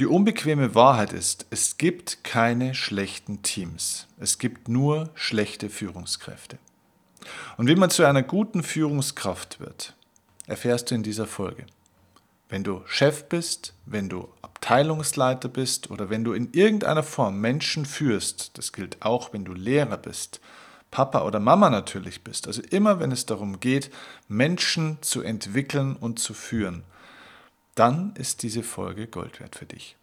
Die unbequeme Wahrheit ist, es gibt keine schlechten Teams. Es gibt nur schlechte Führungskräfte. Und wie man zu einer guten Führungskraft wird, erfährst du in dieser Folge. Wenn du Chef bist, wenn du Abteilungsleiter bist oder wenn du in irgendeiner Form Menschen führst, das gilt auch, wenn du Lehrer bist, Papa oder Mama natürlich bist, also immer wenn es darum geht, Menschen zu entwickeln und zu führen, dann ist diese Folge Gold wert für dich.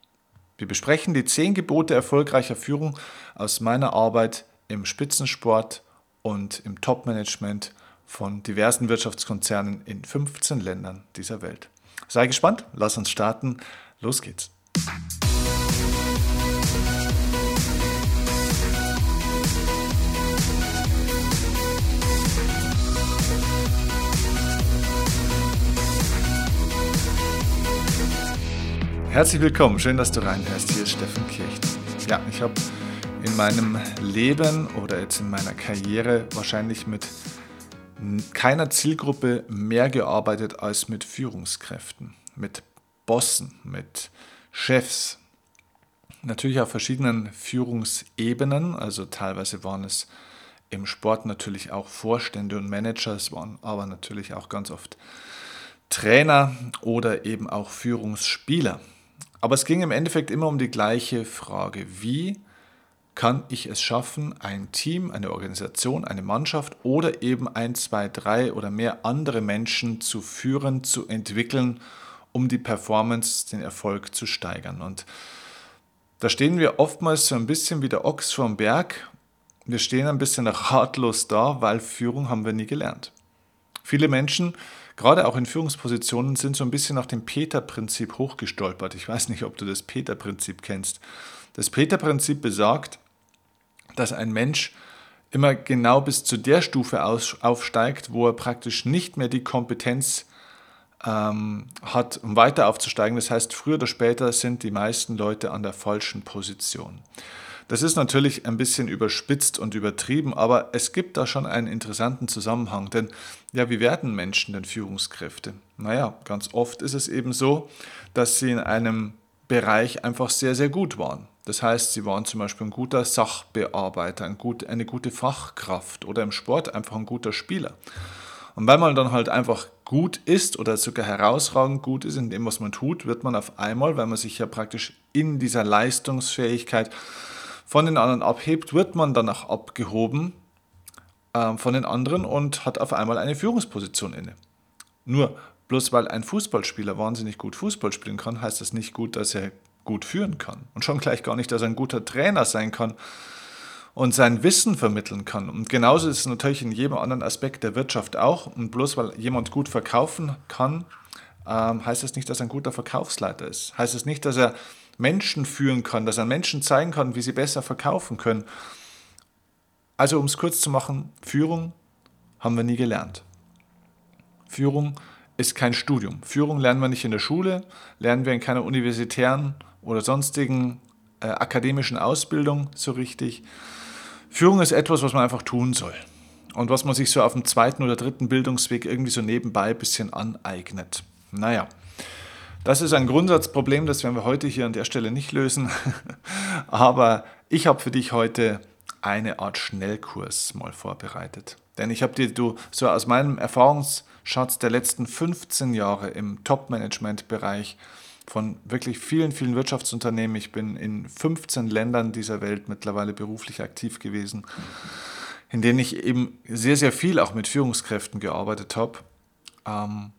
Wir besprechen die zehn Gebote erfolgreicher Führung aus meiner Arbeit im Spitzensport und im Top-Management von diversen Wirtschaftskonzernen in 15 Ländern dieser Welt. Sei gespannt, lass uns starten. Los geht's. Herzlich willkommen, schön, dass du reinhörst. Hier ist Steffen Kirchen. Ja, ich habe in meinem Leben oder jetzt in meiner Karriere wahrscheinlich mit keiner Zielgruppe mehr gearbeitet als mit Führungskräften, mit Bossen, mit Chefs. Natürlich auf verschiedenen Führungsebenen, also teilweise waren es im Sport natürlich auch Vorstände und Manager, es waren aber natürlich auch ganz oft Trainer oder eben auch Führungsspieler. Aber es ging im Endeffekt immer um die gleiche Frage. Wie kann ich es schaffen, ein Team, eine Organisation, eine Mannschaft oder eben ein, zwei, drei oder mehr andere Menschen zu führen, zu entwickeln, um die Performance, den Erfolg zu steigern. Und da stehen wir oftmals so ein bisschen wie der Ochs vom Berg. Wir stehen ein bisschen ratlos da, weil Führung haben wir nie gelernt. Viele Menschen, gerade auch in Führungspositionen, sind so ein bisschen nach dem Peter-Prinzip hochgestolpert. Ich weiß nicht, ob du das Peter-Prinzip kennst. Das Peter-Prinzip besagt, dass ein Mensch immer genau bis zu der Stufe aufsteigt, wo er praktisch nicht mehr die Kompetenz ähm, hat, um weiter aufzusteigen. Das heißt, früher oder später sind die meisten Leute an der falschen Position. Das ist natürlich ein bisschen überspitzt und übertrieben, aber es gibt da schon einen interessanten Zusammenhang. Denn ja, wie werden Menschen denn Führungskräfte? Naja, ganz oft ist es eben so, dass sie in einem Bereich einfach sehr, sehr gut waren. Das heißt, sie waren zum Beispiel ein guter Sachbearbeiter, ein gut, eine gute Fachkraft oder im Sport einfach ein guter Spieler. Und weil man dann halt einfach gut ist oder sogar herausragend gut ist in dem, was man tut, wird man auf einmal, weil man sich ja praktisch in dieser Leistungsfähigkeit von den anderen abhebt, wird man danach abgehoben äh, von den anderen und hat auf einmal eine Führungsposition inne. Nur bloß weil ein Fußballspieler wahnsinnig gut Fußball spielen kann, heißt das nicht gut, dass er gut führen kann. Und schon gleich gar nicht, dass er ein guter Trainer sein kann und sein Wissen vermitteln kann. Und genauso ist es natürlich in jedem anderen Aspekt der Wirtschaft auch. Und bloß weil jemand gut verkaufen kann, ähm, heißt das nicht, dass er ein guter Verkaufsleiter ist. Heißt es das nicht, dass er Menschen führen kann, dass er Menschen zeigen kann, wie sie besser verkaufen können. Also um es kurz zu machen, Führung haben wir nie gelernt. Führung ist kein Studium. Führung lernen wir nicht in der Schule, lernen wir in keiner universitären oder sonstigen äh, akademischen Ausbildung so richtig. Führung ist etwas, was man einfach tun soll und was man sich so auf dem zweiten oder dritten Bildungsweg irgendwie so nebenbei ein bisschen aneignet. Naja, das ist ein Grundsatzproblem, das werden wir heute hier an der Stelle nicht lösen, aber ich habe für dich heute eine Art Schnellkurs mal vorbereitet. Denn ich habe dir du, so aus meinem Erfahrungsschatz der letzten 15 Jahre im Top-Management-Bereich von wirklich vielen, vielen Wirtschaftsunternehmen. Ich bin in 15 Ländern dieser Welt mittlerweile beruflich aktiv gewesen, in denen ich eben sehr, sehr viel auch mit Führungskräften gearbeitet habe. Ähm,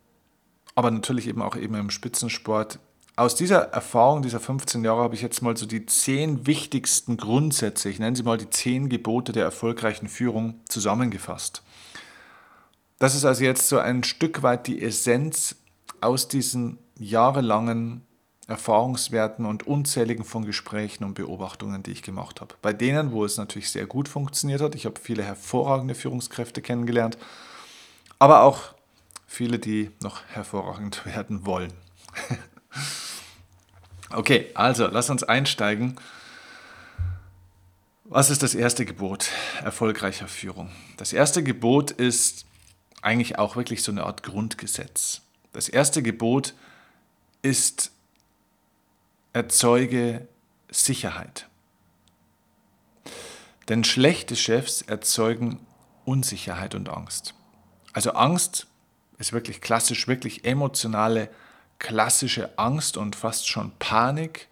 aber natürlich eben auch eben im Spitzensport. Aus dieser Erfahrung dieser 15 Jahre habe ich jetzt mal so die zehn wichtigsten Grundsätze, ich nenne sie mal die zehn Gebote der erfolgreichen Führung zusammengefasst. Das ist also jetzt so ein Stück weit die Essenz aus diesen jahrelangen Erfahrungswerten und unzähligen von Gesprächen und Beobachtungen, die ich gemacht habe. Bei denen, wo es natürlich sehr gut funktioniert hat, ich habe viele hervorragende Führungskräfte kennengelernt, aber auch viele, die noch hervorragend werden wollen. okay, also lass uns einsteigen. Was ist das erste Gebot erfolgreicher Führung? Das erste Gebot ist eigentlich auch wirklich so eine Art Grundgesetz. Das erste Gebot ist erzeuge Sicherheit. Denn schlechte Chefs erzeugen Unsicherheit und Angst. Also Angst ist wirklich klassisch, wirklich emotionale, klassische Angst und fast schon Panik.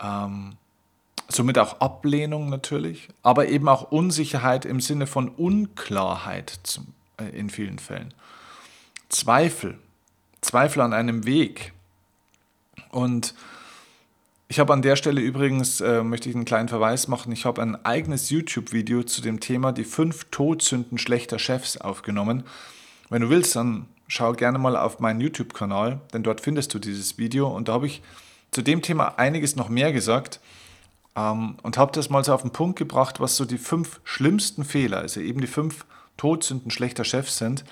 Ähm, somit auch Ablehnung natürlich, aber eben auch Unsicherheit im Sinne von Unklarheit zum, äh, in vielen Fällen. Zweifel, Zweifel an einem Weg. Und ich habe an der Stelle übrigens, äh, möchte ich einen kleinen Verweis machen, ich habe ein eigenes YouTube-Video zu dem Thema die fünf Todsünden schlechter Chefs aufgenommen. Wenn du willst, dann schau gerne mal auf meinen YouTube-Kanal, denn dort findest du dieses Video und da habe ich zu dem Thema einiges noch mehr gesagt ähm, und habe das mal so auf den Punkt gebracht, was so die fünf schlimmsten Fehler, also eben die fünf Todsünden schlechter Chefs sind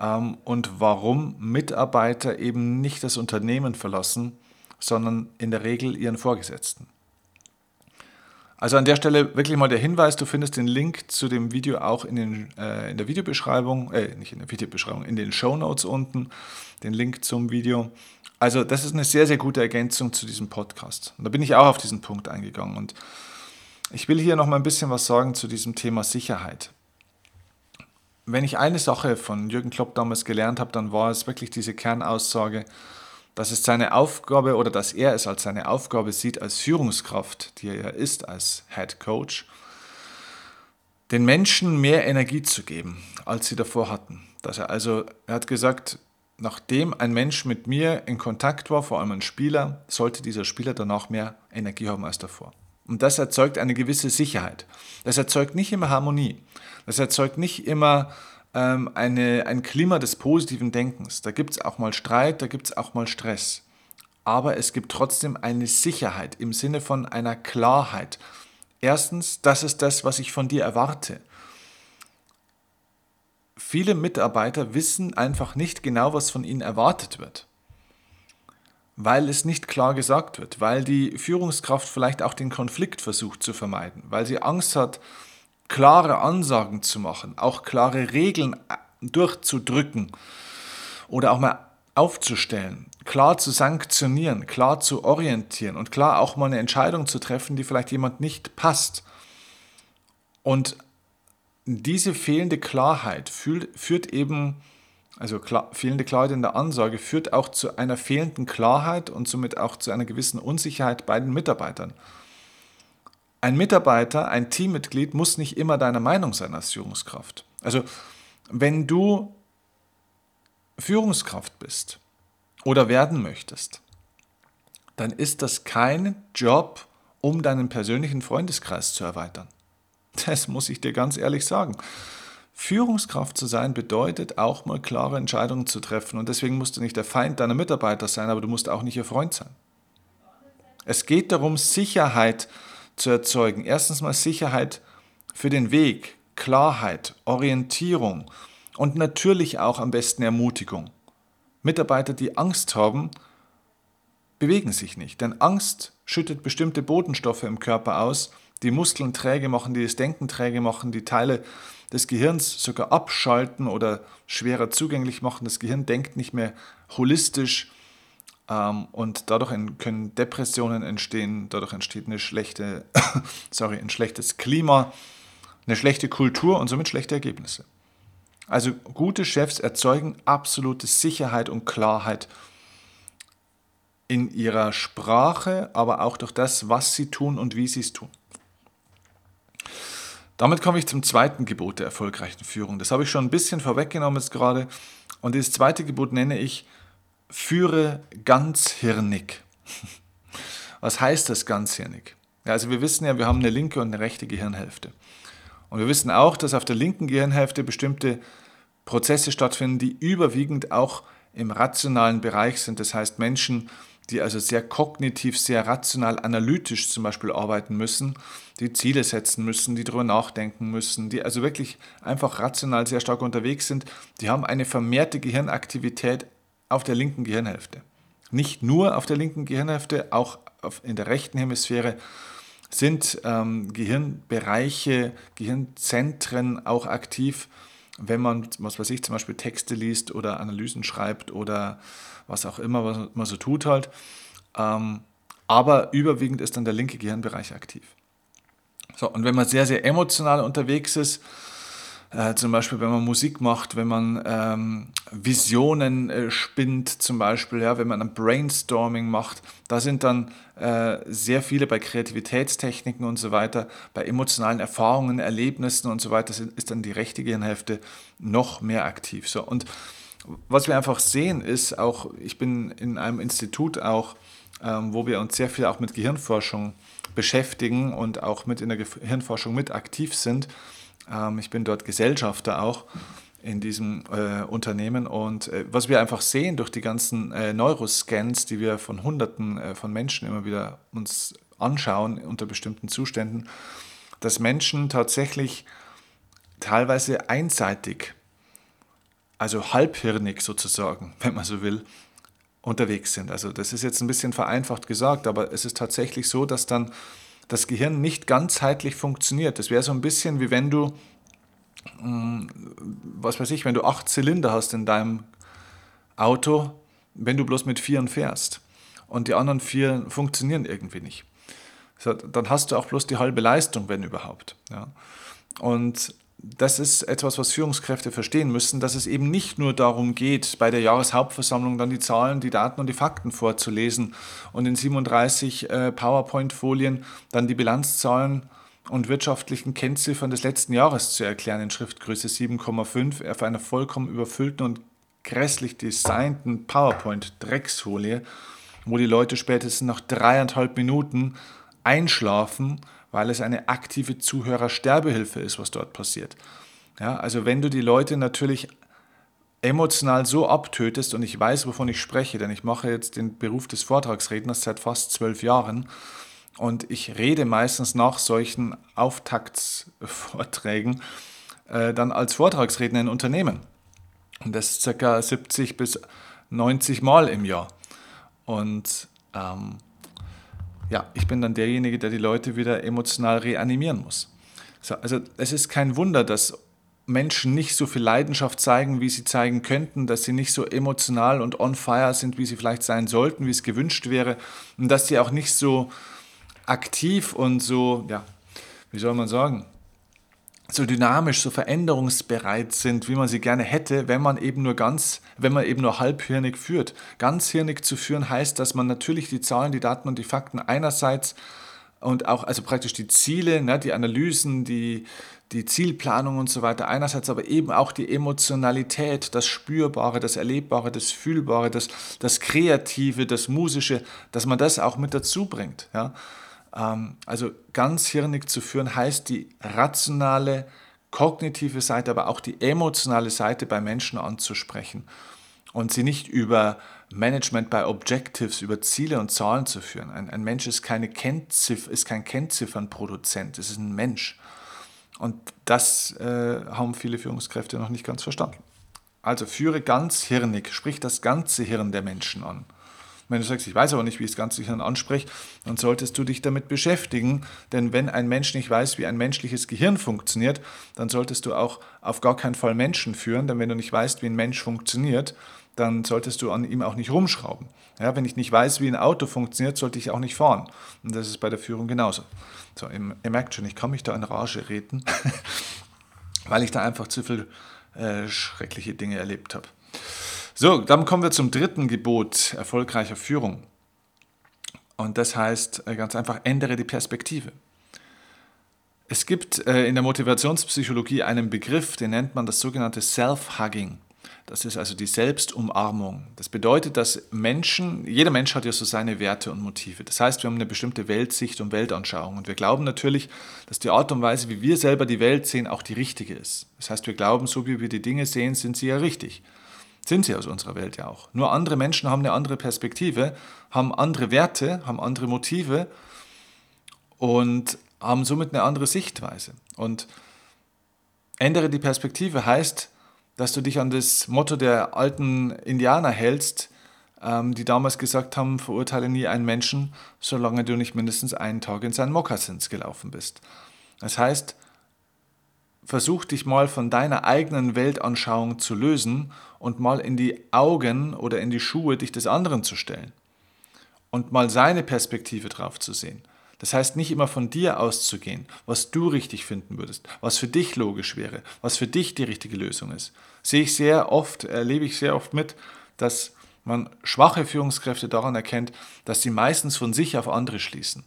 ähm, und warum Mitarbeiter eben nicht das Unternehmen verlassen, sondern in der Regel ihren Vorgesetzten. Also an der Stelle wirklich mal der Hinweis, du findest den Link zu dem Video auch in, den, äh, in der Videobeschreibung, äh, nicht in der Videobeschreibung, in den Show Notes unten, den Link zum Video. Also das ist eine sehr, sehr gute Ergänzung zu diesem Podcast. Und da bin ich auch auf diesen Punkt eingegangen. Und ich will hier noch mal ein bisschen was sagen zu diesem Thema Sicherheit. Wenn ich eine Sache von Jürgen Klopp damals gelernt habe, dann war es wirklich diese Kernaussage, dass es seine Aufgabe oder dass er es als seine Aufgabe sieht als Führungskraft, die er ist als Head Coach, den Menschen mehr Energie zu geben, als sie davor hatten. Dass er also, er hat gesagt, nachdem ein Mensch mit mir in Kontakt war, vor allem ein Spieler, sollte dieser Spieler danach mehr Energie haben als davor. Und das erzeugt eine gewisse Sicherheit. Das erzeugt nicht immer Harmonie. Das erzeugt nicht immer ähm, eine, ein Klima des positiven Denkens. Da gibt es auch mal Streit, da gibt es auch mal Stress. Aber es gibt trotzdem eine Sicherheit im Sinne von einer Klarheit. Erstens, das ist das, was ich von dir erwarte viele Mitarbeiter wissen einfach nicht genau, was von ihnen erwartet wird, weil es nicht klar gesagt wird, weil die Führungskraft vielleicht auch den Konflikt versucht zu vermeiden, weil sie Angst hat, klare Ansagen zu machen, auch klare Regeln durchzudrücken oder auch mal aufzustellen, klar zu sanktionieren, klar zu orientieren und klar auch mal eine Entscheidung zu treffen, die vielleicht jemand nicht passt. Und diese fehlende Klarheit führt eben, also klar, fehlende Klarheit in der Ansage führt auch zu einer fehlenden Klarheit und somit auch zu einer gewissen Unsicherheit bei den Mitarbeitern. Ein Mitarbeiter, ein Teammitglied muss nicht immer deiner Meinung sein als Führungskraft. Also wenn du Führungskraft bist oder werden möchtest, dann ist das kein Job, um deinen persönlichen Freundeskreis zu erweitern. Das muss ich dir ganz ehrlich sagen. Führungskraft zu sein bedeutet auch mal klare Entscheidungen zu treffen und deswegen musst du nicht der Feind deiner Mitarbeiter sein, aber du musst auch nicht ihr Freund sein. Es geht darum, Sicherheit zu erzeugen. Erstens mal Sicherheit für den Weg, Klarheit, Orientierung und natürlich auch am besten Ermutigung. Mitarbeiter, die Angst haben, bewegen sich nicht, denn Angst schüttet bestimmte Botenstoffe im Körper aus, die Muskeln träge machen, die das Denken träge machen, die Teile des Gehirns sogar abschalten oder schwerer zugänglich machen. Das Gehirn denkt nicht mehr holistisch und dadurch können Depressionen entstehen, dadurch entsteht eine schlechte, sorry, ein schlechtes Klima, eine schlechte Kultur und somit schlechte Ergebnisse. Also gute Chefs erzeugen absolute Sicherheit und Klarheit in ihrer Sprache, aber auch durch das, was sie tun und wie sie es tun. Damit komme ich zum zweiten Gebot der erfolgreichen Führung. Das habe ich schon ein bisschen vorweggenommen jetzt gerade. Und das zweite Gebot nenne ich, führe ganzhirnig. Was heißt das ganzhirnig? Ja, also wir wissen ja, wir haben eine linke und eine rechte Gehirnhälfte. Und wir wissen auch, dass auf der linken Gehirnhälfte bestimmte Prozesse stattfinden, die überwiegend auch im rationalen Bereich sind. Das heißt, Menschen die also sehr kognitiv, sehr rational, analytisch zum Beispiel arbeiten müssen, die Ziele setzen müssen, die darüber nachdenken müssen, die also wirklich einfach rational sehr stark unterwegs sind, die haben eine vermehrte Gehirnaktivität auf der linken Gehirnhälfte. Nicht nur auf der linken Gehirnhälfte, auch in der rechten Hemisphäre sind ähm, Gehirnbereiche, Gehirnzentren auch aktiv, wenn man, was weiß ich, zum Beispiel Texte liest oder Analysen schreibt oder was auch immer, was man so tut halt. ähm, aber überwiegend ist dann der linke Gehirnbereich aktiv. So, und wenn man sehr, sehr emotional unterwegs ist, äh, zum Beispiel, wenn man Musik macht, wenn man ähm, Visionen äh, spinnt, zum Beispiel, ja, wenn man ein Brainstorming macht, da sind dann äh, sehr viele bei Kreativitätstechniken und so weiter, bei emotionalen Erfahrungen, Erlebnissen und so weiter, ist dann die rechte Gehirnhälfte noch mehr aktiv. So, und was wir einfach sehen ist, auch ich bin in einem Institut auch, ähm, wo wir uns sehr viel auch mit Gehirnforschung beschäftigen und auch mit in der Gehirnforschung mit aktiv sind. Ähm, ich bin dort Gesellschafter auch in diesem äh, Unternehmen und äh, was wir einfach sehen durch die ganzen äh, Neuroscans, die wir von Hunderten äh, von Menschen immer wieder uns anschauen unter bestimmten Zuständen, dass Menschen tatsächlich teilweise einseitig, also halbhirnig sozusagen, wenn man so will, unterwegs sind. Also das ist jetzt ein bisschen vereinfacht gesagt, aber es ist tatsächlich so, dass dann das Gehirn nicht ganzheitlich funktioniert. Das wäre so ein bisschen wie wenn du, hm, was weiß ich, wenn du acht Zylinder hast in deinem Auto, wenn du bloß mit vieren fährst und die anderen vier funktionieren irgendwie nicht. dann hast du auch bloß die halbe Leistung, wenn überhaupt. Und das ist etwas, was Führungskräfte verstehen müssen, dass es eben nicht nur darum geht, bei der Jahreshauptversammlung dann die Zahlen, die Daten und die Fakten vorzulesen und in 37 äh, PowerPoint-Folien dann die Bilanzzahlen und wirtschaftlichen Kennziffern des letzten Jahres zu erklären. In Schriftgröße 7,5 auf einer vollkommen überfüllten und grässlich designten PowerPoint-Drecksfolie, wo die Leute spätestens nach dreieinhalb Minuten einschlafen weil es eine aktive Zuhörersterbehilfe ist, was dort passiert. Ja, also wenn du die Leute natürlich emotional so abtötest, und ich weiß, wovon ich spreche, denn ich mache jetzt den Beruf des Vortragsredners seit fast zwölf Jahren und ich rede meistens nach solchen Auftaktsvorträgen äh, dann als Vortragsredner in Unternehmen. Und das ca. 70 bis 90 Mal im Jahr. Und ähm, ja, ich bin dann derjenige, der die Leute wieder emotional reanimieren muss. So, also es ist kein Wunder, dass Menschen nicht so viel Leidenschaft zeigen, wie sie zeigen könnten, dass sie nicht so emotional und on fire sind, wie sie vielleicht sein sollten, wie es gewünscht wäre. Und dass sie auch nicht so aktiv und so, ja, wie soll man sagen, so dynamisch, so veränderungsbereit sind, wie man sie gerne hätte, wenn man eben nur ganz, wenn man eben nur halbhirnig führt. Ganzhirnig zu führen heißt, dass man natürlich die Zahlen, die Daten und die Fakten einerseits und auch also praktisch die Ziele, ne, die Analysen, die, die Zielplanung und so weiter einerseits, aber eben auch die Emotionalität, das Spürbare, das Erlebbare, das Fühlbare, das, das Kreative, das Musische, dass man das auch mit dazu bringt. Ja. Ähm, also ganz hirnig zu führen heißt die rationale, kognitive Seite, aber auch die emotionale Seite bei Menschen anzusprechen und sie nicht über Management bei Objectives, über Ziele und Zahlen zu führen. Ein, ein Mensch ist, keine Kennziff ist kein Kennziffernproduzent, es ist ein Mensch. Und das äh, haben viele Führungskräfte noch nicht ganz verstanden. Also führe ganz hirnig, sprich das ganze Hirn der Menschen an. Wenn du sagst, ich weiß aber nicht, wie ich das ganze Gehirn anspreche, dann solltest du dich damit beschäftigen. Denn wenn ein Mensch nicht weiß, wie ein menschliches Gehirn funktioniert, dann solltest du auch auf gar keinen Fall Menschen führen. Denn wenn du nicht weißt, wie ein Mensch funktioniert, dann solltest du an ihm auch nicht rumschrauben. Ja, wenn ich nicht weiß, wie ein Auto funktioniert, sollte ich auch nicht fahren. Und das ist bei der Führung genauso. So, ihr merkt schon, ich kann mich da in Rage reden, weil ich da einfach zu viel äh, schreckliche Dinge erlebt habe. So, dann kommen wir zum dritten Gebot erfolgreicher Führung. Und das heißt äh, ganz einfach, ändere die Perspektive. Es gibt äh, in der Motivationspsychologie einen Begriff, den nennt man das sogenannte Self-Hugging. Das ist also die Selbstumarmung. Das bedeutet, dass Menschen, jeder Mensch hat ja so seine Werte und Motive. Das heißt, wir haben eine bestimmte Weltsicht und Weltanschauung. Und wir glauben natürlich, dass die Art und Weise, wie wir selber die Welt sehen, auch die richtige ist. Das heißt, wir glauben, so wie wir die Dinge sehen, sind sie ja richtig. Sind sie aus unserer Welt ja auch. Nur andere Menschen haben eine andere Perspektive, haben andere Werte, haben andere Motive und haben somit eine andere Sichtweise. Und ändere die Perspektive heißt, dass du dich an das Motto der alten Indianer hältst, ähm, die damals gesagt haben, verurteile nie einen Menschen, solange du nicht mindestens einen Tag in seinen Mokassins gelaufen bist. Das heißt, versuch dich mal von deiner eigenen Weltanschauung zu lösen und mal in die Augen oder in die Schuhe dich des anderen zu stellen. und mal seine Perspektive drauf zu sehen. Das heißt, nicht immer von dir auszugehen, was du richtig finden würdest, was für dich logisch wäre, was für dich die richtige Lösung ist. Sehe ich sehr oft, erlebe ich sehr oft mit, dass man schwache Führungskräfte daran erkennt, dass sie meistens von sich auf andere schließen.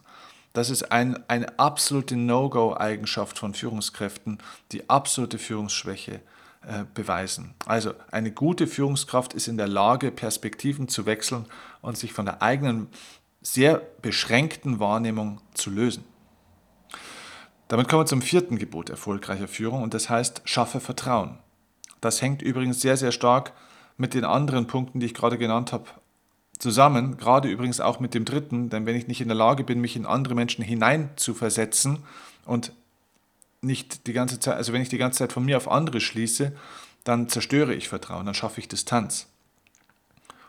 Das ist ein, eine absolute No-Go-Eigenschaft von Führungskräften, die absolute Führungsschwäche äh, beweisen. Also eine gute Führungskraft ist in der Lage, Perspektiven zu wechseln und sich von der eigenen sehr beschränkten Wahrnehmung zu lösen. Damit kommen wir zum vierten Gebot erfolgreicher Führung und das heißt, schaffe Vertrauen. Das hängt übrigens sehr, sehr stark mit den anderen Punkten, die ich gerade genannt habe, zusammen, gerade übrigens auch mit dem dritten, denn wenn ich nicht in der Lage bin, mich in andere Menschen hinein zu versetzen und nicht die ganze Zeit, also wenn ich die ganze Zeit von mir auf andere schließe, dann zerstöre ich Vertrauen, dann schaffe ich Distanz.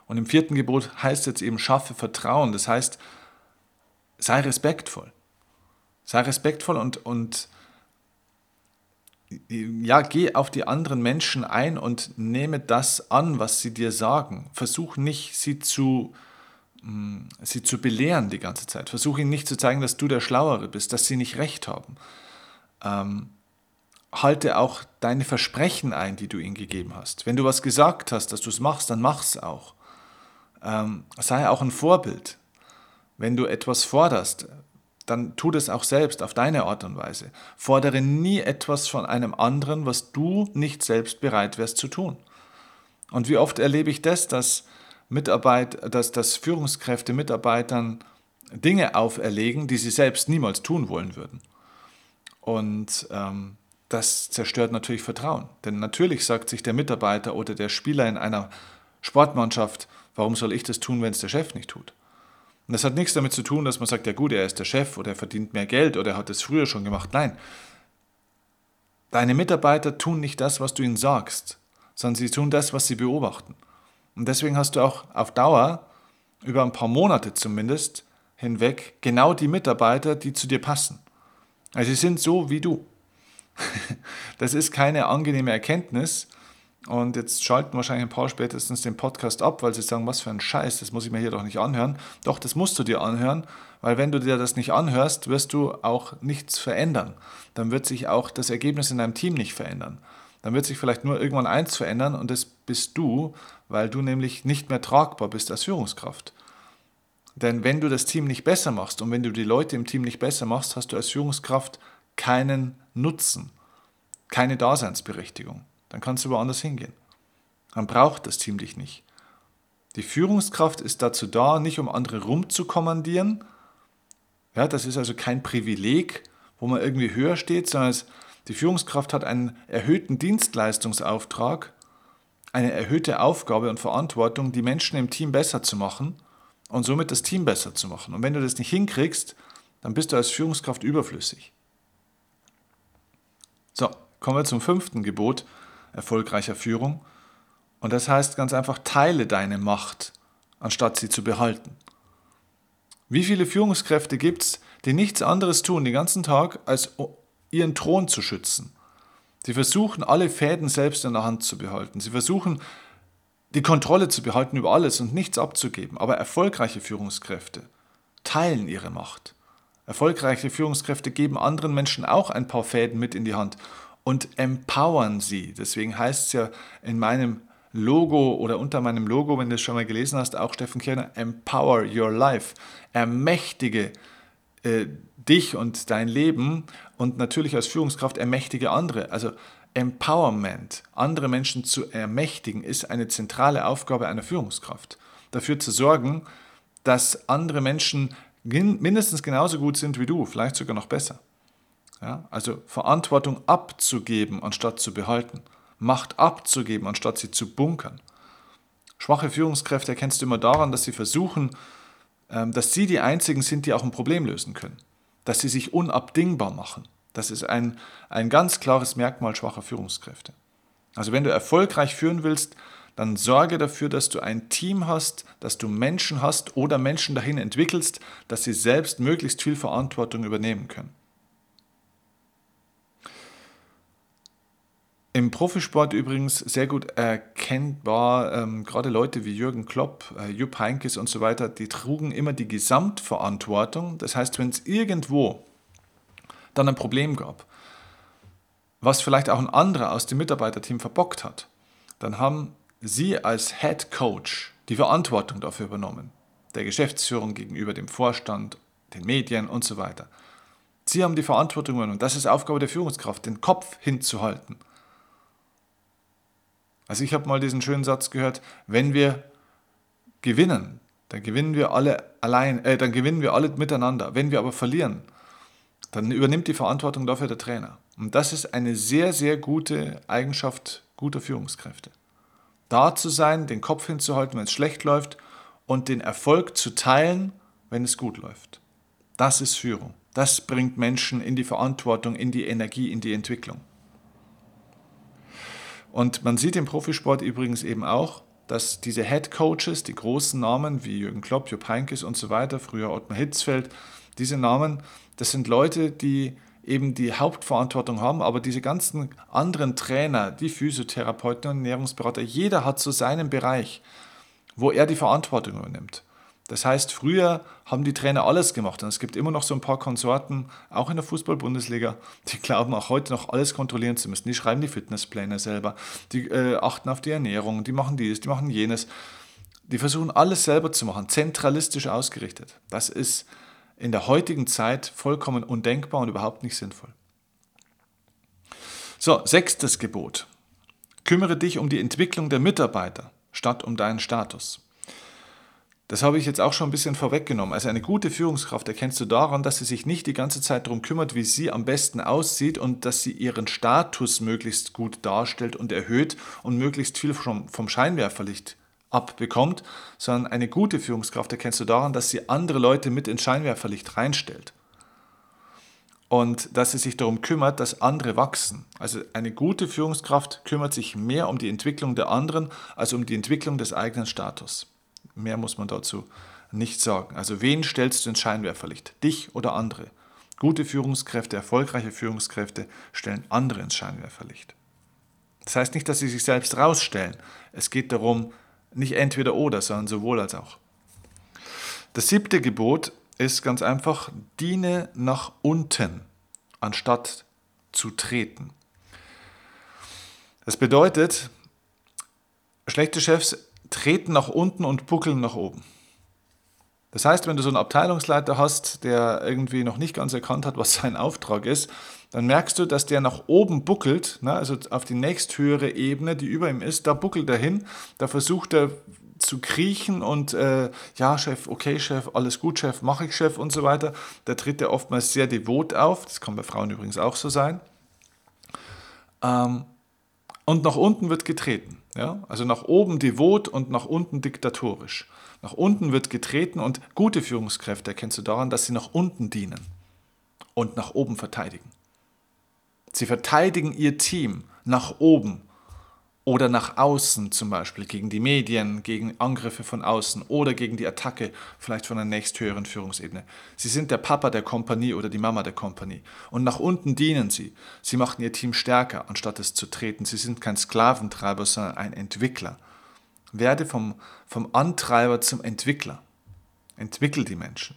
Und im vierten Gebot heißt jetzt eben, schaffe Vertrauen. Das heißt, sei respektvoll. Sei respektvoll und, und ja, geh auf die anderen Menschen ein und nehme das an, was sie dir sagen. Versuch nicht, sie zu, mm, sie zu belehren die ganze Zeit. Versuch ihnen nicht zu zeigen, dass du der Schlauere bist, dass sie nicht recht haben. Ähm, halte auch deine Versprechen ein, die du ihnen gegeben hast. Wenn du was gesagt hast, dass du es machst, dann mach es auch ähm, sei auch ein Vorbild. Wenn du etwas forderst, dann tu das auch selbst auf deine Art und Weise. Fordere nie etwas von einem anderen, was du nicht selbst bereit wärst zu tun. Und wie oft erlebe ich das, dass, Mitarbeit, dass, dass Führungskräfte Mitarbeitern Dinge auferlegen, die sie selbst niemals tun wollen würden. Und ähm, das zerstört natürlich Vertrauen. Denn natürlich sagt sich der Mitarbeiter oder der Spieler in einer Sportmannschaft, Warum soll ich das tun, wenn es der Chef nicht tut? Und das hat nichts damit zu tun, dass man sagt, ja gut, er ist der Chef oder er verdient mehr Geld oder er hat es früher schon gemacht. Nein, deine Mitarbeiter tun nicht das, was du ihnen sagst, sondern sie tun das, was sie beobachten. Und deswegen hast du auch auf Dauer, über ein paar Monate zumindest, hinweg, genau die Mitarbeiter, die zu dir passen. Also sie sind so wie du. Das ist keine angenehme Erkenntnis, und jetzt schalten wahrscheinlich ein paar spätestens den Podcast ab, weil sie sagen, was für ein Scheiß, das muss ich mir hier doch nicht anhören. Doch, das musst du dir anhören, weil wenn du dir das nicht anhörst, wirst du auch nichts verändern. Dann wird sich auch das Ergebnis in deinem Team nicht verändern. Dann wird sich vielleicht nur irgendwann eins verändern und das bist du, weil du nämlich nicht mehr tragbar bist als Führungskraft. Denn wenn du das Team nicht besser machst und wenn du die Leute im Team nicht besser machst, hast du als Führungskraft keinen Nutzen, keine Daseinsberechtigung dann kannst du woanders hingehen. Dann braucht das Team dich nicht. Die Führungskraft ist dazu da, nicht um andere rumzukommandieren. Ja, das ist also kein Privileg, wo man irgendwie höher steht, sondern es, die Führungskraft hat einen erhöhten Dienstleistungsauftrag, eine erhöhte Aufgabe und Verantwortung, die Menschen im Team besser zu machen und somit das Team besser zu machen. Und wenn du das nicht hinkriegst, dann bist du als Führungskraft überflüssig. So, kommen wir zum fünften Gebot erfolgreicher Führung. Und das heißt ganz einfach, teile deine Macht, anstatt sie zu behalten. Wie viele Führungskräfte gibt es, die nichts anderes tun den ganzen Tag, als ihren Thron zu schützen? Sie versuchen, alle Fäden selbst in der Hand zu behalten. Sie versuchen, die Kontrolle zu behalten über alles und nichts abzugeben. Aber erfolgreiche Führungskräfte teilen ihre Macht. Erfolgreiche Führungskräfte geben anderen Menschen auch ein paar Fäden mit in die Hand und empowern sie. Deswegen heißt es ja in meinem Logo oder unter meinem Logo, wenn du es schon mal gelesen hast, auch Steffen Kirner, Empower Your Life. Ermächtige äh, dich und dein Leben und natürlich als Führungskraft ermächtige andere. Also Empowerment, andere Menschen zu ermächtigen, ist eine zentrale Aufgabe einer Führungskraft. Dafür zu sorgen, dass andere Menschen mindestens genauso gut sind wie du, vielleicht sogar noch besser. Ja, also Verantwortung abzugeben, anstatt zu behalten. Macht abzugeben, anstatt sie zu bunkern. Schwache Führungskräfte erkennst du immer daran, dass sie versuchen, ähm, dass sie die Einzigen sind, die auch ein Problem lösen können. Dass sie sich unabdingbar machen. Das ist ein, ein ganz klares Merkmal schwacher Führungskräfte. Also wenn du erfolgreich führen willst, dann sorge dafür, dass du ein Team hast, dass du Menschen hast oder Menschen dahin entwickelst, dass sie selbst möglichst viel Verantwortung übernehmen können. Im Profisport übrigens sehr gut erkennbar, ähm, gerade Leute wie Jürgen Klopp, äh, Jupp Heynckes und so weiter, die trugen immer die Gesamtverantwortung. Das heißt, wenn es irgendwo dann ein Problem gab, was vielleicht auch ein anderer aus dem Mitarbeiterteam verbockt hat, dann haben sie als Head Coach die Verantwortung dafür übernommen. Der Geschäftsführung gegenüber dem Vorstand, den Medien und so weiter. Sie haben die Verantwortung übernommen. Das ist Aufgabe der Führungskraft, den Kopf hinzuhalten also ich habe mal diesen schönen Satz gehört, wenn wir gewinnen, dann gewinnen wir alle allein, äh, dann gewinnen wir alle miteinander. Wenn wir aber verlieren, dann übernimmt die Verantwortung dafür der Trainer. Und das ist eine sehr, sehr gute Eigenschaft guter Führungskräfte. Da zu sein, den Kopf hinzuhalten, wenn es schlecht läuft und den Erfolg zu teilen, wenn es gut läuft. Das ist Führung. Das bringt Menschen in die Verantwortung, in die Energie, in die Entwicklung. Und man sieht im Profisport übrigens eben auch, dass diese Head Coaches, die großen Namen wie Jürgen Klopp, Jupp Heynckes und so weiter, früher Ottmar Hitzfeld, diese Namen, das sind Leute, die eben die Hauptverantwortung haben, aber diese ganzen anderen Trainer, die Physiotherapeuten und Ernährungsberater, jeder hat so seinen Bereich, wo er die Verantwortung übernimmt. Das heißt, früher haben die Trainer alles gemacht und es gibt immer noch so ein paar Konsorten, auch in der Fußball-Bundesliga, die glauben auch heute noch alles kontrollieren zu müssen. Die schreiben die Fitnesspläne selber, die äh, achten auf die Ernährung, die machen dies, die machen jenes. Die versuchen alles selber zu machen, zentralistisch ausgerichtet. Das ist in der heutigen Zeit vollkommen undenkbar und überhaupt nicht sinnvoll. So, sechstes Gebot. Kümmere dich um die Entwicklung der Mitarbeiter statt um deinen Status. Das habe ich jetzt auch schon ein bisschen vorweggenommen. Also eine gute Führungskraft erkennst du daran, dass sie sich nicht die ganze Zeit darum kümmert, wie sie am besten aussieht und dass sie ihren Status möglichst gut darstellt und erhöht und möglichst viel vom, vom Scheinwerferlicht abbekommt, sondern eine gute Führungskraft erkennst du daran, dass sie andere Leute mit ins Scheinwerferlicht reinstellt. Und dass sie sich darum kümmert, dass andere wachsen. Also eine gute Führungskraft kümmert sich mehr um die Entwicklung der anderen als um die Entwicklung des eigenen Status. Mehr muss man dazu nicht sagen. Also wen stellst du ins Scheinwerferlicht? Dich oder andere? Gute Führungskräfte, erfolgreiche Führungskräfte stellen andere ins Scheinwerferlicht. Das heißt nicht, dass sie sich selbst rausstellen. Es geht darum, nicht entweder oder, sondern sowohl als auch. Das siebte Gebot ist ganz einfach, diene nach unten, anstatt zu treten. Das bedeutet, schlechte Chefs treten nach unten und buckeln nach oben. Das heißt, wenn du so einen Abteilungsleiter hast, der irgendwie noch nicht ganz erkannt hat, was sein Auftrag ist, dann merkst du, dass der nach oben buckelt, ne, also auf die nächsthöhere Ebene, die über ihm ist, da buckelt er hin, da versucht er zu kriechen und äh, ja, Chef, okay, Chef, alles gut, Chef, mache ich, Chef und so weiter. Da tritt er oftmals sehr devot auf, das kann bei Frauen übrigens auch so sein. Ähm, und nach unten wird getreten. Ja? Also nach oben devot und nach unten diktatorisch. Nach unten wird getreten und gute Führungskräfte erkennst du daran, dass sie nach unten dienen und nach oben verteidigen. Sie verteidigen ihr Team nach oben oder nach außen zum Beispiel gegen die Medien, gegen Angriffe von außen oder gegen die Attacke vielleicht von einer nächsthöheren Führungsebene. Sie sind der Papa der Kompanie oder die Mama der Kompanie. Und nach unten dienen sie. Sie machen ihr Team stärker, anstatt es zu treten. Sie sind kein Sklaventreiber, sondern ein Entwickler. Werde vom, vom Antreiber zum Entwickler. Entwickel die Menschen.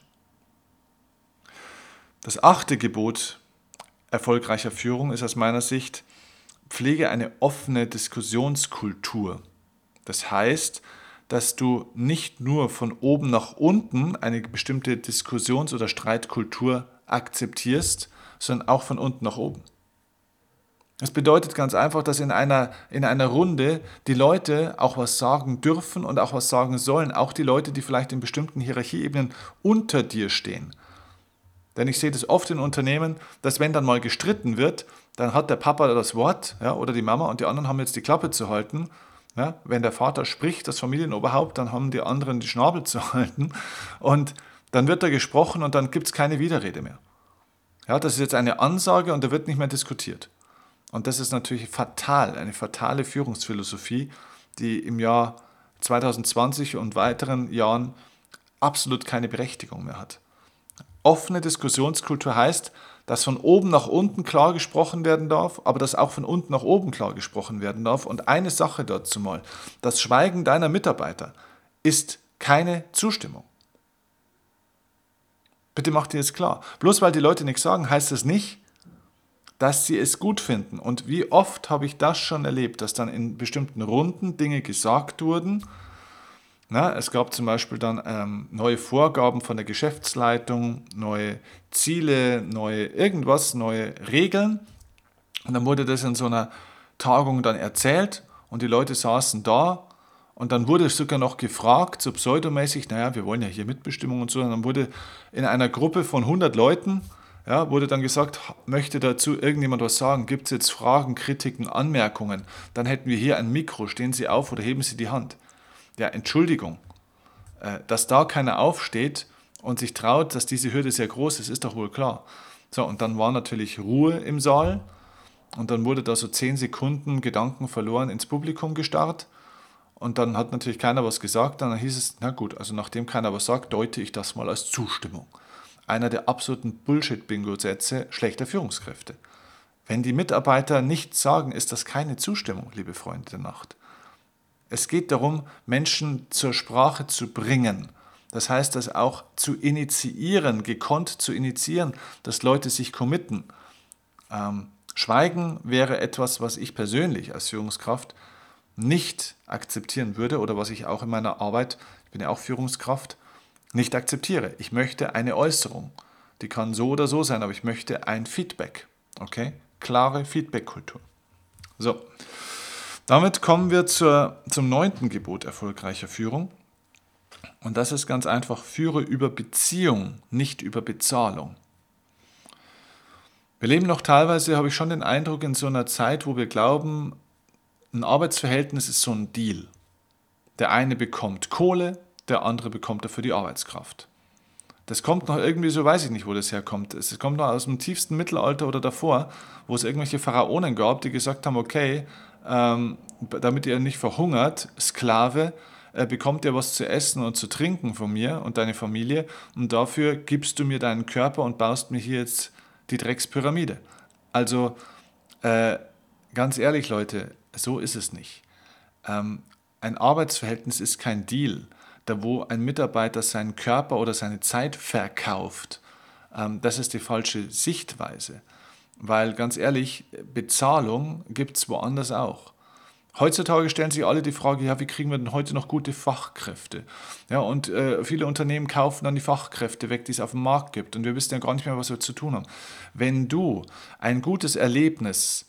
Das achte Gebot erfolgreicher Führung ist aus meiner Sicht, pflege eine offene Diskussionskultur. Das heißt, dass du nicht nur von oben nach unten eine bestimmte Diskussions- oder Streitkultur akzeptierst, sondern auch von unten nach oben. Das bedeutet ganz einfach, dass in einer, in einer Runde die Leute auch was sagen dürfen und auch was sagen sollen, auch die Leute, die vielleicht in bestimmten Hierarchieebenen unter dir stehen. Denn ich sehe das oft in Unternehmen, dass wenn dann mal gestritten wird, dann hat der Papa das Wort ja, oder die Mama und die anderen haben jetzt die Klappe zu halten. Ja, wenn der Vater spricht, das Familienoberhaupt, dann haben die anderen die Schnabel zu halten. Und dann wird da gesprochen und dann gibt es keine Widerrede mehr. Ja, das ist jetzt eine Ansage und da wird nicht mehr diskutiert. Und das ist natürlich fatal, eine fatale Führungsphilosophie, die im Jahr 2020 und weiteren Jahren absolut keine Berechtigung mehr hat. Offene Diskussionskultur heißt, dass von oben nach unten klar gesprochen werden darf, aber dass auch von unten nach oben klar gesprochen werden darf. Und eine Sache dazu mal, das Schweigen deiner Mitarbeiter ist keine Zustimmung. Bitte mach dir das klar. Bloß weil die Leute nichts sagen, heißt das nicht, dass sie es gut finden. Und wie oft habe ich das schon erlebt, dass dann in bestimmten Runden Dinge gesagt wurden. Na, es gab zum Beispiel dann ähm, neue Vorgaben von der Geschäftsleitung, neue Ziele, neue irgendwas, neue Regeln. Und dann wurde das in so einer Tagung dann erzählt und die Leute saßen da und dann wurde sogar noch gefragt, so pseudomäßig, naja, wir wollen ja hier Mitbestimmung und so. Und dann wurde in einer Gruppe von 100 Leuten, ja, wurde dann gesagt, möchte dazu irgendjemand was sagen? Gibt es jetzt Fragen, Kritiken, Anmerkungen? Dann hätten wir hier ein Mikro, stehen Sie auf oder heben Sie die Hand. Ja, Entschuldigung, äh, dass da keiner aufsteht und sich traut, dass diese Hürde sehr groß ist, ist doch wohl klar. So, und dann war natürlich Ruhe im Saal und dann wurde da so zehn Sekunden Gedanken verloren ins Publikum gestarrt und dann hat natürlich keiner was gesagt. Dann hieß es, na gut, also nachdem keiner was sagt, deute ich das mal als Zustimmung. Einer der absoluten Bullshit-Bingo-Sätze schlechter Führungskräfte. Wenn die Mitarbeiter nichts sagen, ist das keine Zustimmung, liebe Freunde der Nacht. Es geht darum, Menschen zur Sprache zu bringen. Das heißt, das auch zu initiieren, gekonnt zu initiieren, dass Leute sich committen. Ähm, Schweigen wäre etwas, was ich persönlich als Führungskraft nicht akzeptieren würde oder was ich auch in meiner Arbeit, ich bin ja auch Führungskraft, nicht akzeptiere. Ich möchte eine Äußerung. Die kann so oder so sein, aber ich möchte ein Feedback. Okay? Klare Feedback-Kultur. So, damit kommen wir zur, zum neunten Gebot erfolgreicher Führung. Und das ist ganz einfach, führe über Beziehung, nicht über Bezahlung. Wir leben noch teilweise, habe ich schon den Eindruck, in so einer Zeit, wo wir glauben, ein Arbeitsverhältnis ist so ein Deal. Der eine bekommt Kohle, der andere bekommt dafür die Arbeitskraft. Das kommt noch irgendwie, so weiß ich nicht, wo das herkommt. Es kommt noch aus dem tiefsten Mittelalter oder davor, wo es irgendwelche Pharaonen gab, die gesagt haben, okay, ähm, damit ihr nicht verhungert, Sklave, äh, bekommt ihr was zu essen und zu trinken von mir und deine Familie und dafür gibst du mir deinen Körper und baust mir hier jetzt die Dreckspyramide. Also äh, ganz ehrlich Leute, so ist es nicht. Ähm, ein Arbeitsverhältnis ist kein Deal, da wo ein Mitarbeiter seinen Körper oder seine Zeit verkauft. Ähm, das ist die falsche Sichtweise. Weil ganz ehrlich, Bezahlung gibt es woanders auch. Heutzutage stellen sich alle die Frage, ja, wie kriegen wir denn heute noch gute Fachkräfte? Ja, und äh, viele Unternehmen kaufen dann die Fachkräfte weg, die es auf dem Markt gibt. Und wir wissen ja gar nicht mehr, was wir zu tun haben. Wenn du ein gutes Erlebnis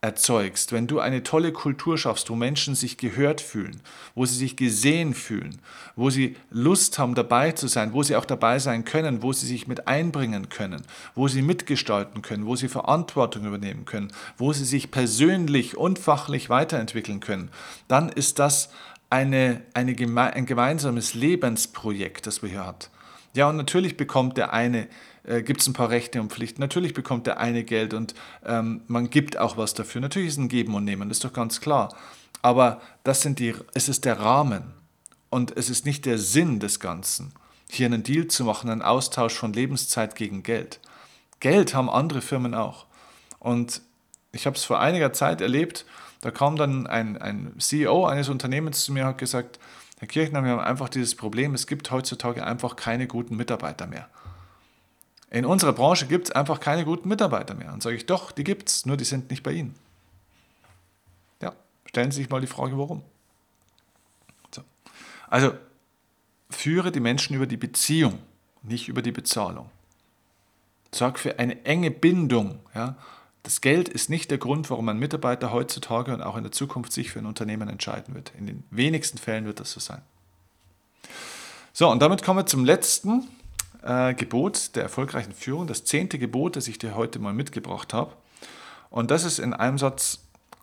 erzeugst, wenn du eine tolle Kultur schaffst, wo Menschen sich gehört fühlen, wo sie sich gesehen fühlen, wo sie Lust haben, dabei zu sein, wo sie auch dabei sein können, wo sie sich mit einbringen können, wo sie mitgestalten können, wo sie Verantwortung übernehmen können, wo sie sich persönlich und fachlich weiterentwickeln können, dann ist das eine, eine geme ein gemeinsames Lebensprojekt, das wir hier haben. Ja, und natürlich bekommt der eine äh, gibt es ein paar Rechte und Pflichten. Natürlich bekommt der eine Geld und ähm, man gibt auch was dafür. Natürlich ist es ein Geben und Nehmen, ist doch ganz klar. Aber das sind die, es ist der Rahmen und es ist nicht der Sinn des Ganzen, hier einen Deal zu machen, einen Austausch von Lebenszeit gegen Geld. Geld haben andere Firmen auch. Und ich habe es vor einiger Zeit erlebt, da kam dann ein, ein CEO eines Unternehmens zu mir und hat gesagt, Herr Kirchner, wir haben einfach dieses Problem, es gibt heutzutage einfach keine guten Mitarbeiter mehr. In unserer Branche gibt es einfach keine guten Mitarbeiter mehr. Und sage ich, doch, die gibt es, nur die sind nicht bei Ihnen. Ja, stellen Sie sich mal die Frage, warum. So. Also, führe die Menschen über die Beziehung, nicht über die Bezahlung. Sorg für eine enge Bindung. Ja. Das Geld ist nicht der Grund, warum ein Mitarbeiter heutzutage und auch in der Zukunft sich für ein Unternehmen entscheiden wird. In den wenigsten Fällen wird das so sein. So, und damit kommen wir zum letzten äh, Gebot der erfolgreichen Führung, das zehnte Gebot, das ich dir heute mal mitgebracht habe. Und das ist in einem Satz,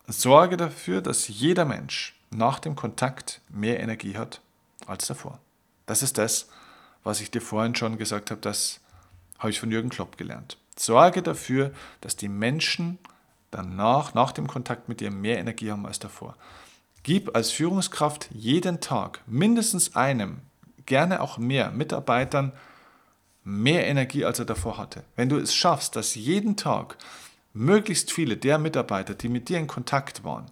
sorge dafür, dass jeder Mensch nach dem Kontakt mehr Energie hat als davor. Das ist das, was ich dir vorhin schon gesagt habe, das habe ich von Jürgen Klopp gelernt. Sorge dafür, dass die Menschen danach, nach dem Kontakt mit dir, mehr Energie haben als davor. Gib als Führungskraft jeden Tag mindestens einem, gerne auch mehr Mitarbeitern mehr Energie, als er davor hatte. Wenn du es schaffst, dass jeden Tag möglichst viele der Mitarbeiter, die mit dir in Kontakt waren,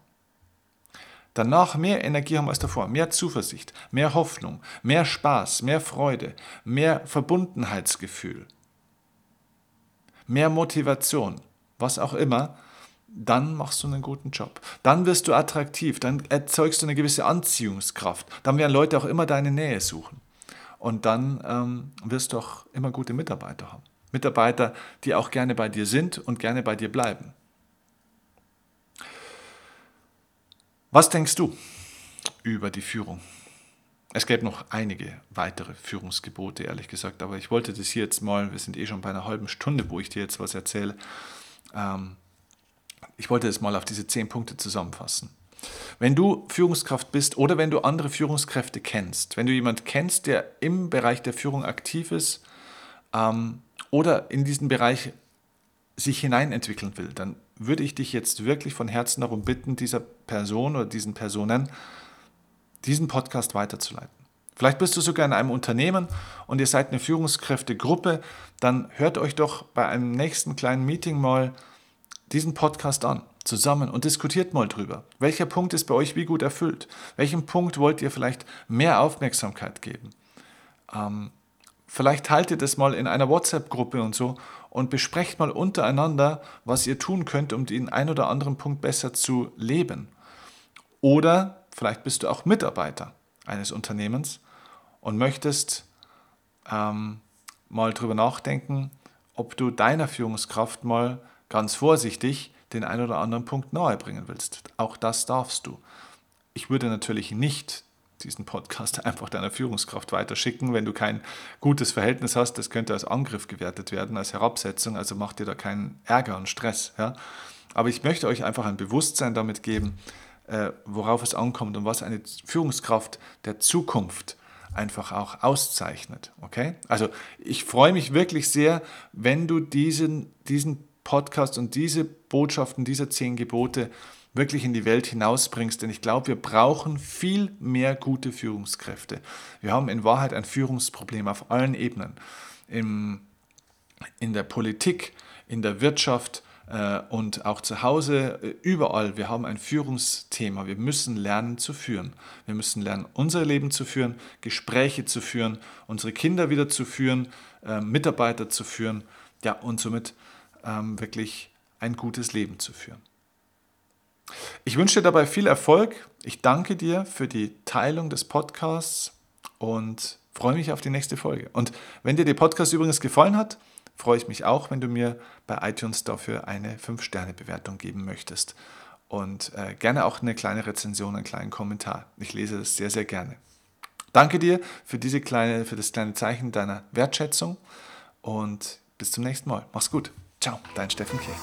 danach mehr Energie haben als davor, mehr Zuversicht, mehr Hoffnung, mehr Spaß, mehr Freude, mehr Verbundenheitsgefühl, mehr Motivation, was auch immer, dann machst du einen guten Job. Dann wirst du attraktiv, dann erzeugst du eine gewisse Anziehungskraft. Dann werden Leute auch immer deine Nähe suchen. Und dann ähm, wirst du auch immer gute Mitarbeiter haben. Mitarbeiter, die auch gerne bei dir sind und gerne bei dir bleiben. Was denkst du über die Führung? Es gäbe noch einige weitere Führungsgebote, ehrlich gesagt, aber ich wollte das hier jetzt mal, wir sind eh schon bei einer halben Stunde, wo ich dir jetzt was erzähle. Ähm, ich wollte es mal auf diese zehn Punkte zusammenfassen. Wenn du Führungskraft bist oder wenn du andere Führungskräfte kennst, wenn du jemanden kennst, der im Bereich der Führung aktiv ist ähm, oder in diesen Bereich sich hineinentwickeln will, dann würde ich dich jetzt wirklich von Herzen darum bitten, dieser Person oder diesen Personen diesen Podcast weiterzuleiten. Vielleicht bist du sogar in einem Unternehmen und ihr seid eine Führungskräftegruppe, dann hört euch doch bei einem nächsten kleinen Meeting mal diesen Podcast an, zusammen und diskutiert mal drüber. Welcher Punkt ist bei euch wie gut erfüllt? Welchem Punkt wollt ihr vielleicht mehr Aufmerksamkeit geben? Ähm, vielleicht haltet es mal in einer WhatsApp-Gruppe und so und besprecht mal untereinander, was ihr tun könnt, um den einen oder anderen Punkt besser zu leben. Oder vielleicht bist du auch Mitarbeiter eines Unternehmens und möchtest ähm, mal drüber nachdenken, ob du deiner Führungskraft mal ganz vorsichtig den einen oder anderen Punkt nahe bringen willst. Auch das darfst du. Ich würde natürlich nicht diesen Podcast einfach deiner Führungskraft weiterschicken, wenn du kein gutes Verhältnis hast. Das könnte als Angriff gewertet werden, als Herabsetzung. Also macht dir da keinen Ärger und Stress. Ja? Aber ich möchte euch einfach ein Bewusstsein damit geben, äh, worauf es ankommt und was eine Führungskraft der Zukunft einfach auch auszeichnet. Okay? Also ich freue mich wirklich sehr, wenn du diesen, diesen Podcast und diese Botschaften, diese zehn Gebote wirklich in die Welt hinausbringst. Denn ich glaube, wir brauchen viel mehr gute Führungskräfte. Wir haben in Wahrheit ein Führungsproblem auf allen Ebenen. Im, in der Politik, in der Wirtschaft äh, und auch zu Hause, äh, überall. Wir haben ein Führungsthema. Wir müssen lernen zu führen. Wir müssen lernen, unser Leben zu führen, Gespräche zu führen, unsere Kinder wieder zu führen, äh, Mitarbeiter zu führen. Ja, und somit ähm, wirklich ein gutes Leben zu führen. Ich wünsche dir dabei viel Erfolg. Ich danke dir für die Teilung des Podcasts und freue mich auf die nächste Folge. Und wenn dir der Podcast übrigens gefallen hat, freue ich mich auch, wenn du mir bei iTunes dafür eine 5-Sterne-Bewertung geben möchtest. Und äh, gerne auch eine kleine Rezension, einen kleinen Kommentar. Ich lese das sehr, sehr gerne. Danke dir für, diese kleine, für das kleine Zeichen deiner Wertschätzung und bis zum nächsten Mal. Mach's gut. Ciao, dein Steffen Kirchner.